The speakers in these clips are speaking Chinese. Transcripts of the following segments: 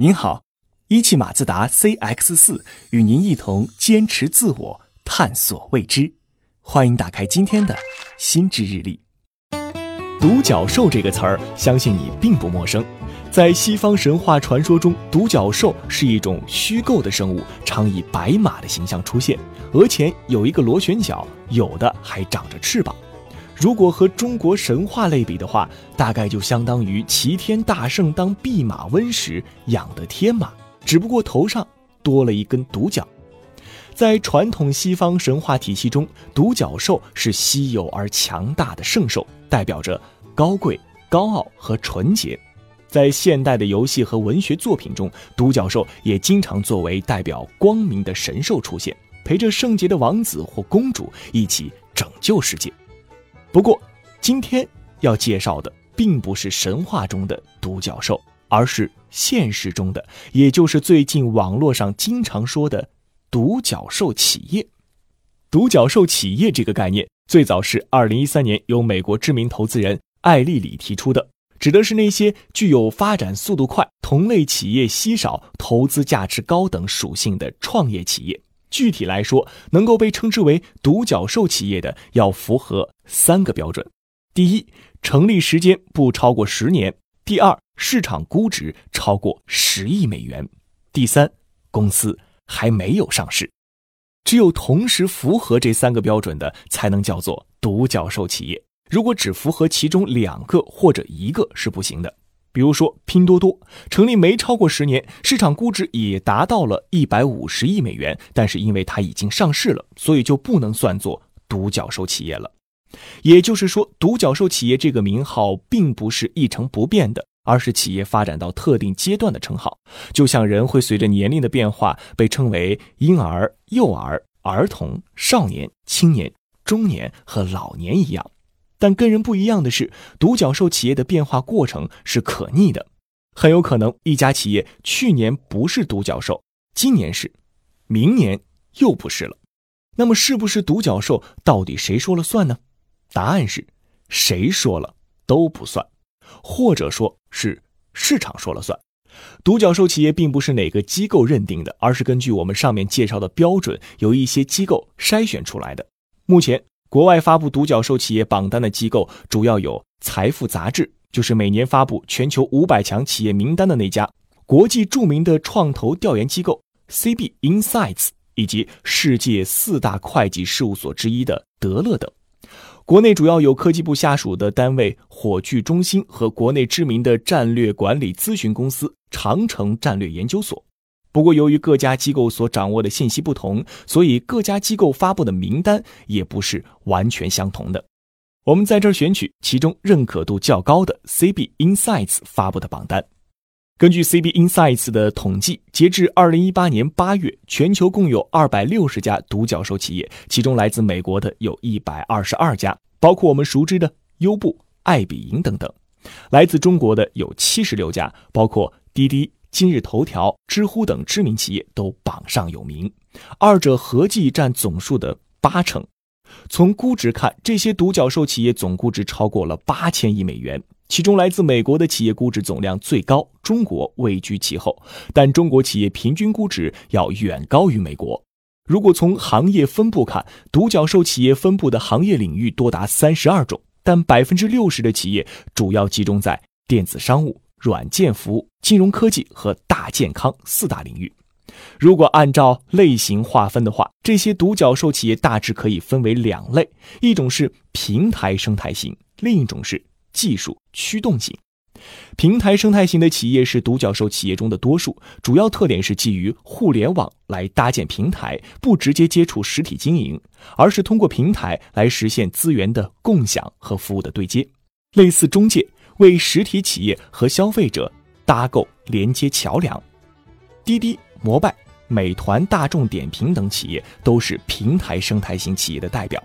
您好，一汽马自达 CX 四与您一同坚持自我，探索未知。欢迎打开今天的心智日历。独角兽这个词儿，相信你并不陌生。在西方神话传说中，独角兽是一种虚构的生物，常以白马的形象出现，额前有一个螺旋桨，有的还长着翅膀。如果和中国神话类比的话，大概就相当于齐天大圣当弼马温时养的天马，只不过头上多了一根独角。在传统西方神话体系中，独角兽是稀有而强大的圣兽，代表着高贵、高傲和纯洁。在现代的游戏和文学作品中，独角兽也经常作为代表光明的神兽出现，陪着圣洁的王子或公主一起拯救世界。不过，今天要介绍的并不是神话中的独角兽，而是现实中的，也就是最近网络上经常说的“独角兽企业”。独角兽企业这个概念最早是2013年由美国知名投资人艾丽里提出的，指的是那些具有发展速度快、同类企业稀少、投资价值高等属性的创业企业。具体来说，能够被称之为独角兽企业的，要符合三个标准：第一，成立时间不超过十年；第二，市场估值超过十亿美元；第三，公司还没有上市。只有同时符合这三个标准的，才能叫做独角兽企业。如果只符合其中两个或者一个，是不行的。比如说，拼多多成立没超过十年，市场估值也达到了一百五十亿美元，但是因为它已经上市了，所以就不能算作独角兽企业了。也就是说，独角兽企业这个名号并不是一成不变的，而是企业发展到特定阶段的称号。就像人会随着年龄的变化被称为婴儿、幼儿、儿童、少年、青年、中年和老年一样。但跟人不一样的是，独角兽企业的变化过程是可逆的，很有可能一家企业去年不是独角兽，今年是，明年又不是了。那么，是不是独角兽，到底谁说了算呢？答案是，谁说了都不算，或者说是市场说了算。独角兽企业并不是哪个机构认定的，而是根据我们上面介绍的标准，由一些机构筛选出来的。目前。国外发布独角兽企业榜单的机构主要有财富杂志，就是每年发布全球五百强企业名单的那家；国际著名的创投调研机构 CB Insights，以及世界四大会计事务所之一的德勒等。国内主要有科技部下属的单位火炬中心和国内知名的战略管理咨询公司长城战略研究所。不过，由于各家机构所掌握的信息不同，所以各家机构发布的名单也不是完全相同的。我们在这儿选取其中认可度较高的 CB Insights 发布的榜单。根据 CB Insights 的统计，截至2018年8月，全球共有260家独角兽企业，其中来自美国的有一百二十二家，包括我们熟知的优步、爱彼迎等等；来自中国的有七十六家，包括滴滴。今日头条、知乎等知名企业都榜上有名，二者合计占总数的八成。从估值看，这些独角兽企业总估值超过了八千亿美元，其中来自美国的企业估值总量最高，中国位居其后。但中国企业平均估值要远高于美国。如果从行业分布看，独角兽企业分布的行业领域多达三十二种，但百分之六十的企业主要集中在电子商务。软件服务、金融科技和大健康四大领域。如果按照类型划分的话，这些独角兽企业大致可以分为两类：一种是平台生态型，另一种是技术驱动型。平台生态型的企业是独角兽企业中的多数，主要特点是基于互联网来搭建平台，不直接接触实体经营，而是通过平台来实现资源的共享和服务的对接，类似中介。为实体企业和消费者搭构连接桥梁，滴滴、摩拜、美团、大众点评等企业都是平台生态型企业的代表。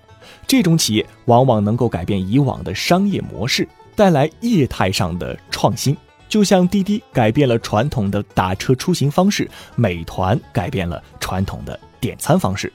这种企业往往能够改变以往的商业模式，带来业态上的创新。就像滴滴改变了传统的打车出行方式，美团改变了传统的点餐方式。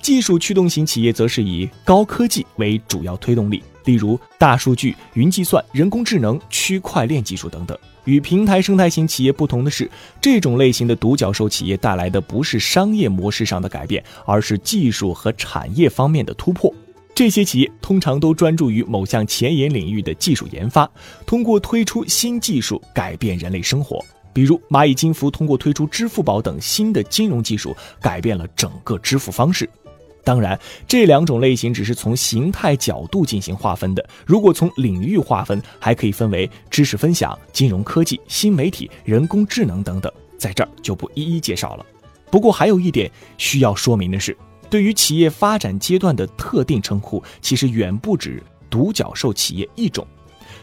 技术驱动型企业则是以高科技为主要推动力。例如大数据、云计算、人工智能、区块链技术等等，与平台生态型企业不同的是，这种类型的独角兽企业带来的不是商业模式上的改变，而是技术和产业方面的突破。这些企业通常都专注于某项前沿领域的技术研发，通过推出新技术改变人类生活。比如，蚂蚁金服通过推出支付宝等新的金融技术，改变了整个支付方式。当然，这两种类型只是从形态角度进行划分的。如果从领域划分，还可以分为知识分享、金融科技、新媒体、人工智能等等，在这儿就不一一介绍了。不过，还有一点需要说明的是，对于企业发展阶段的特定称呼，其实远不止独角兽企业一种。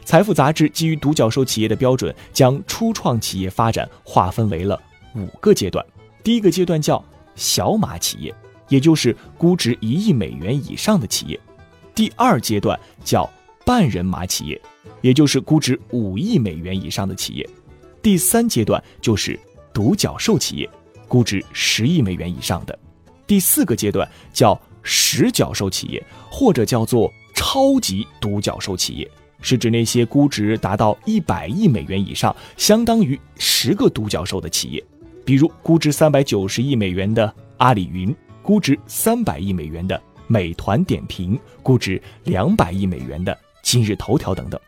财富杂志基于独角兽企业的标准，将初创企业发展划分为了五个阶段。第一个阶段叫小马企业。也就是估值一亿美元以上的企业，第二阶段叫半人马企业，也就是估值五亿美元以上的企业，第三阶段就是独角兽企业，估值十亿美元以上的，第四个阶段叫十角兽企业，或者叫做超级独角兽企业，是指那些估值达到一百亿美元以上，相当于十个独角兽的企业，比如估值三百九十亿美元的阿里云。估值三百亿美元的美团点评，估值两百亿美元的今日头条等等。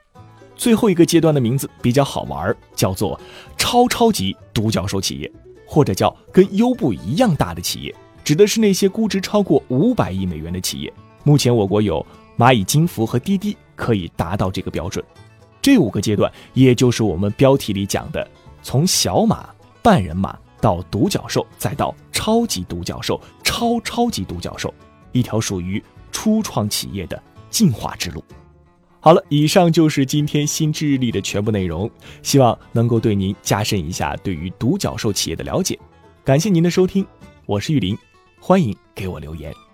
最后一个阶段的名字比较好玩，叫做超超级独角兽企业，或者叫跟优步一样大的企业，指的是那些估值超过五百亿美元的企业。目前我国有蚂蚁金服和滴滴可以达到这个标准。这五个阶段，也就是我们标题里讲的，从小马、半人马。到独角兽，再到超级独角兽、超超级独角兽，一条属于初创企业的进化之路。好了，以上就是今天新知日历的全部内容，希望能够对您加深一下对于独角兽企业的了解。感谢您的收听，我是玉林，欢迎给我留言。